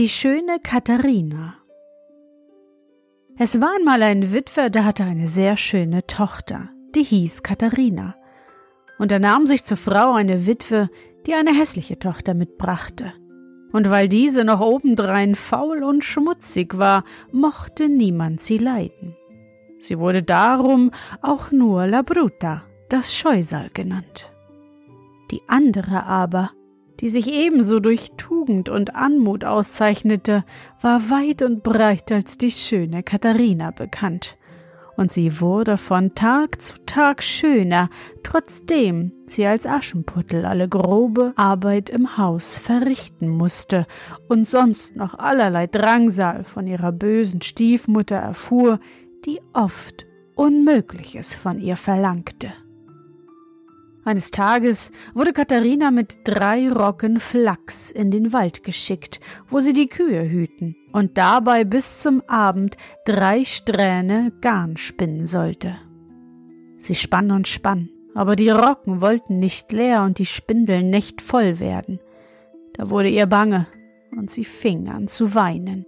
Die schöne Katharina. Es war einmal ein Witwer, der hatte eine sehr schöne Tochter, die hieß Katharina. Und er nahm sich zur Frau eine Witwe, die eine hässliche Tochter mitbrachte. Und weil diese noch obendrein faul und schmutzig war, mochte niemand sie leiden. Sie wurde darum auch nur La Bruta, das Scheusal genannt. Die andere aber, die sich ebenso durch Tugend und Anmut auszeichnete, war weit und breit als die schöne Katharina bekannt, und sie wurde von Tag zu Tag schöner, trotzdem sie als Aschenputtel alle grobe Arbeit im Haus verrichten musste und sonst noch allerlei Drangsal von ihrer bösen Stiefmutter erfuhr, die oft Unmögliches von ihr verlangte. Eines Tages wurde Katharina mit drei Rocken Flachs in den Wald geschickt, wo sie die Kühe hüten und dabei bis zum Abend drei Strähne Garn spinnen sollte. Sie spann und spann, aber die Rocken wollten nicht leer und die Spindeln nicht voll werden. Da wurde ihr bange und sie fing an zu weinen.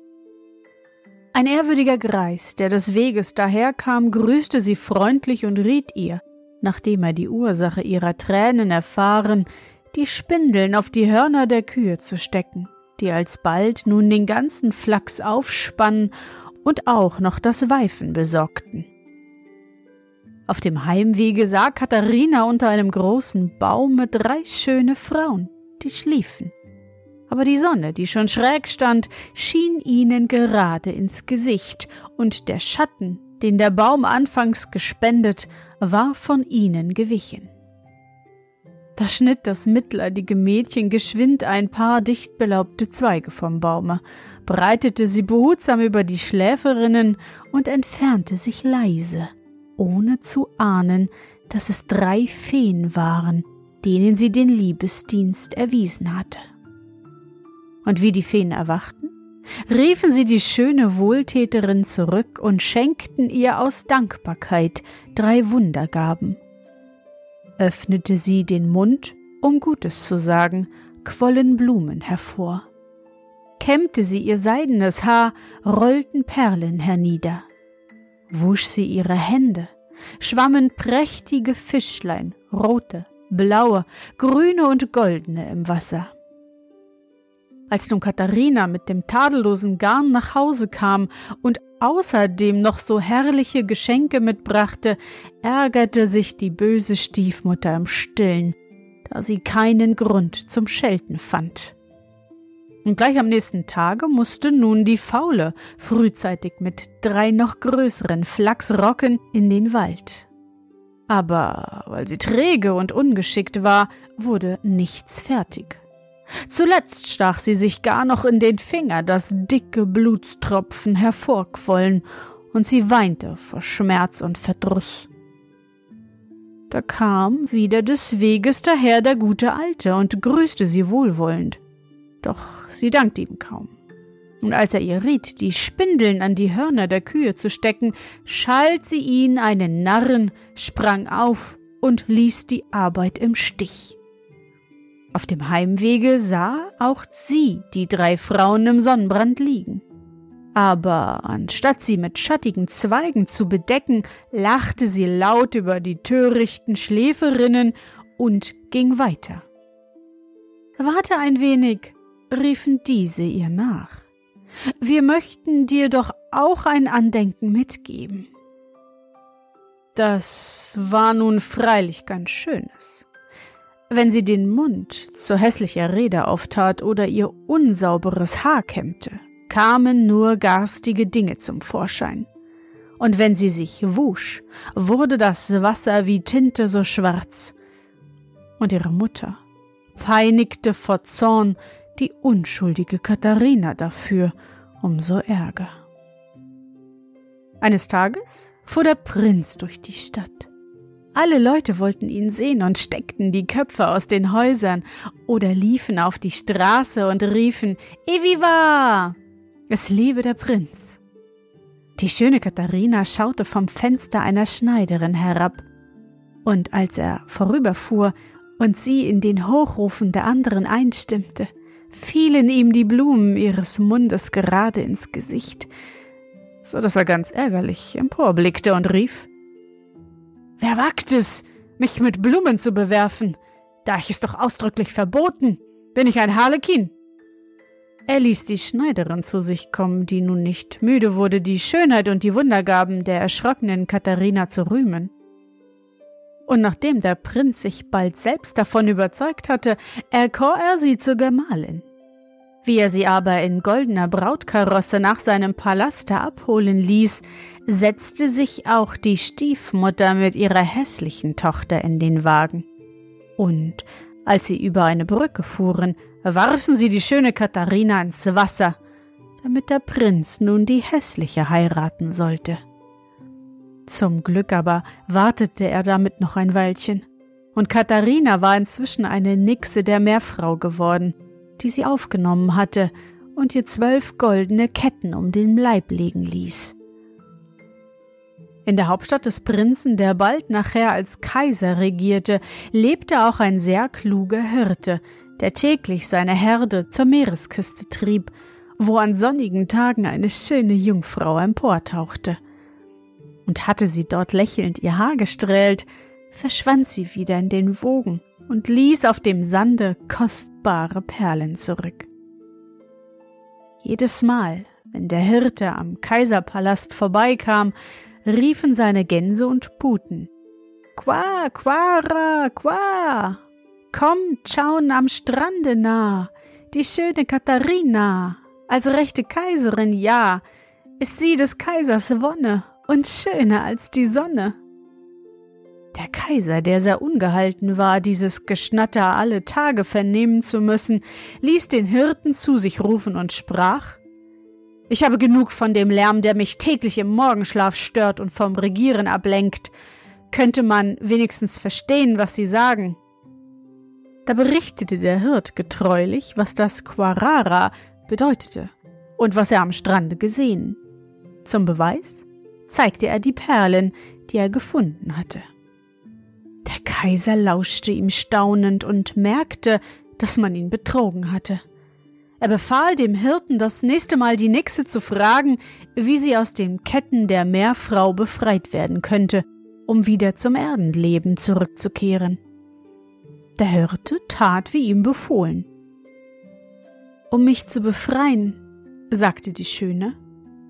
Ein ehrwürdiger Greis, der des Weges daherkam, grüßte sie freundlich und riet ihr, nachdem er die Ursache ihrer Tränen erfahren, die Spindeln auf die Hörner der Kühe zu stecken, die alsbald nun den ganzen Flachs aufspannen und auch noch das Weifen besorgten. Auf dem Heimwege sah Katharina unter einem großen Baume drei schöne Frauen, die schliefen. Aber die Sonne, die schon schräg stand, schien ihnen gerade ins Gesicht, und der Schatten, den der Baum anfangs gespendet, war von ihnen gewichen. Da schnitt das mitleidige Mädchen geschwind ein paar dicht belaubte Zweige vom Baume, breitete sie behutsam über die Schläferinnen und entfernte sich leise, ohne zu ahnen, dass es drei Feen waren, denen sie den Liebesdienst erwiesen hatte. Und wie die Feen erwachten, riefen sie die schöne Wohltäterin zurück und schenkten ihr aus Dankbarkeit drei Wundergaben. Öffnete sie den Mund, um Gutes zu sagen, quollen Blumen hervor. Kämmte sie ihr seidenes Haar, rollten Perlen hernieder. Wusch sie ihre Hände, schwammen prächtige Fischlein, rote, blaue, grüne und goldene im Wasser. Als nun Katharina mit dem tadellosen Garn nach Hause kam und außerdem noch so herrliche Geschenke mitbrachte, ärgerte sich die böse Stiefmutter im stillen, da sie keinen Grund zum Schelten fand. Und gleich am nächsten Tage musste nun die Faule frühzeitig mit drei noch größeren Flachsrocken in den Wald. Aber weil sie träge und ungeschickt war, wurde nichts fertig. Zuletzt stach sie sich gar noch in den Finger, dass dicke Blutstropfen hervorquollen, und sie weinte vor Schmerz und Verdruss. Da kam wieder des Weges daher der gute Alte und grüßte sie wohlwollend. Doch sie dankte ihm kaum. Und als er ihr riet, die Spindeln an die Hörner der Kühe zu stecken, schalt sie ihn einen Narren, sprang auf und ließ die Arbeit im Stich. Auf dem Heimwege sah auch sie die drei Frauen im Sonnenbrand liegen. Aber anstatt sie mit schattigen Zweigen zu bedecken, lachte sie laut über die törichten Schläferinnen und ging weiter. Warte ein wenig, riefen diese ihr nach. Wir möchten dir doch auch ein Andenken mitgeben. Das war nun freilich ganz Schönes. Wenn sie den Mund zu hässlicher Rede auftat oder ihr unsauberes Haar kämmte, kamen nur garstige Dinge zum Vorschein. Und wenn sie sich wusch, wurde das Wasser wie Tinte so schwarz. Und ihre Mutter peinigte vor Zorn die unschuldige Katharina dafür, umso ärger. Eines Tages fuhr der Prinz durch die Stadt. Alle Leute wollten ihn sehen und steckten die Köpfe aus den Häusern oder liefen auf die Straße und riefen Eviva! Es lebe der Prinz. Die schöne Katharina schaute vom Fenster einer Schneiderin herab, und als er vorüberfuhr und sie in den Hochrufen der anderen einstimmte, fielen ihm die Blumen ihres Mundes gerade ins Gesicht, so dass er ganz ärgerlich emporblickte und rief Wer wagt es, mich mit Blumen zu bewerfen? Da ich es doch ausdrücklich verboten. Bin ich ein Harlekin? Er ließ die Schneiderin zu sich kommen, die nun nicht müde wurde, die Schönheit und die Wundergaben der erschrockenen Katharina zu rühmen. Und nachdem der Prinz sich bald selbst davon überzeugt hatte, erkor er sie zur Gemahlin. Wie er sie aber in goldener Brautkarosse nach seinem Palaste abholen ließ, setzte sich auch die Stiefmutter mit ihrer hässlichen Tochter in den Wagen. Und als sie über eine Brücke fuhren, warfen sie die schöne Katharina ins Wasser, damit der Prinz nun die hässliche heiraten sollte. Zum Glück aber wartete er damit noch ein Weilchen, und Katharina war inzwischen eine Nixe der Meerfrau geworden, die sie aufgenommen hatte und ihr zwölf goldene Ketten um den Leib legen ließ. In der Hauptstadt des Prinzen, der bald nachher als Kaiser regierte, lebte auch ein sehr kluger Hirte, der täglich seine Herde zur Meeresküste trieb, wo an sonnigen Tagen eine schöne Jungfrau emportauchte. Und hatte sie dort lächelnd ihr Haar gestrählt, verschwand sie wieder in den Wogen und ließ auf dem Sande kostbare Perlen zurück. Jedes Mal, wenn der Hirte am Kaiserpalast vorbeikam, riefen seine Gänse und Puten. Qua, quara, qua! Kommt, schauen am Strande nah, die schöne Katharina, als rechte Kaiserin, ja, ist sie des Kaisers Wonne und schöner als die Sonne. Der Kaiser, der sehr ungehalten war, dieses Geschnatter alle Tage vernehmen zu müssen, ließ den Hirten zu sich rufen und sprach Ich habe genug von dem Lärm, der mich täglich im Morgenschlaf stört und vom Regieren ablenkt. Könnte man wenigstens verstehen, was Sie sagen? Da berichtete der Hirt getreulich, was das Quarara bedeutete und was er am Strande gesehen. Zum Beweis zeigte er die Perlen, die er gefunden hatte. Kaiser lauschte ihm staunend und merkte, dass man ihn betrogen hatte. Er befahl dem Hirten, das nächste Mal die Nixe zu fragen, wie sie aus den Ketten der Meerfrau befreit werden könnte, um wieder zum Erdenleben zurückzukehren. Der Hirte tat wie ihm befohlen. Um mich zu befreien, sagte die Schöne,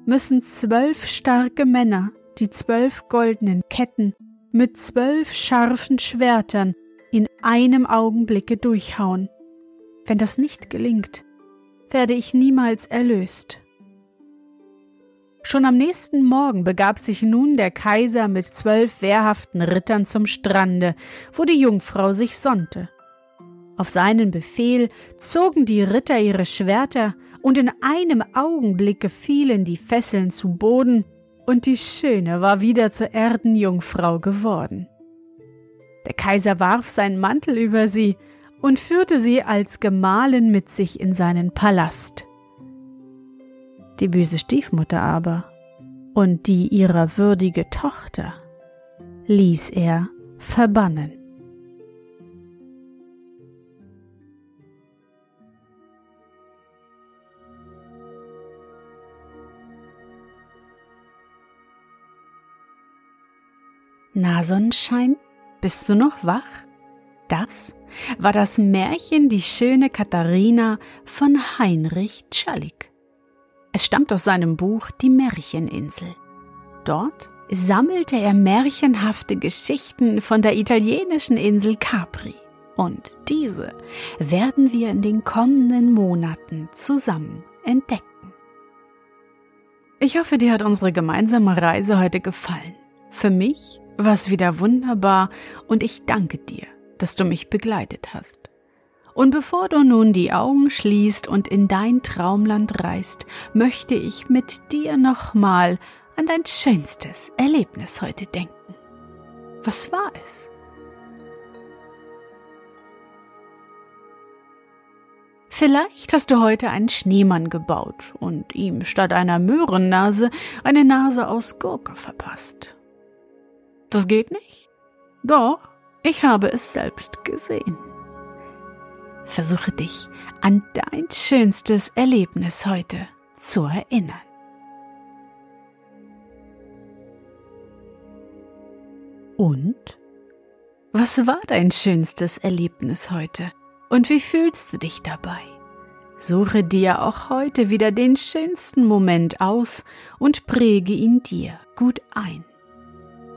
müssen zwölf starke Männer die zwölf goldenen Ketten mit zwölf scharfen Schwertern in einem Augenblicke durchhauen. Wenn das nicht gelingt, werde ich niemals erlöst. Schon am nächsten Morgen begab sich nun der Kaiser mit zwölf wehrhaften Rittern zum Strande, wo die Jungfrau sich sonnte. Auf seinen Befehl zogen die Ritter ihre Schwerter, und in einem Augenblicke fielen die Fesseln zu Boden, und die Schöne war wieder zur Erdenjungfrau geworden. Der Kaiser warf seinen Mantel über sie und führte sie als Gemahlin mit sich in seinen Palast. Die böse Stiefmutter aber und die ihrer würdige Tochter ließ er verbannen. Na, Sonnenschein, bist du noch wach? Das war das Märchen Die schöne Katharina von Heinrich Czalik. Es stammt aus seinem Buch Die Märcheninsel. Dort sammelte er märchenhafte Geschichten von der italienischen Insel Capri. Und diese werden wir in den kommenden Monaten zusammen entdecken. Ich hoffe, dir hat unsere gemeinsame Reise heute gefallen. Für mich war es wieder wunderbar und ich danke dir, dass du mich begleitet hast. Und bevor du nun die Augen schließt und in dein Traumland reist, möchte ich mit dir nochmal an dein schönstes Erlebnis heute denken. Was war es? Vielleicht hast du heute einen Schneemann gebaut und ihm statt einer Möhrennase eine Nase aus Gurke verpasst. Das geht nicht? Doch, ich habe es selbst gesehen. Versuche dich an dein schönstes Erlebnis heute zu erinnern. Und? Was war dein schönstes Erlebnis heute? Und wie fühlst du dich dabei? Suche dir auch heute wieder den schönsten Moment aus und präge ihn dir gut ein.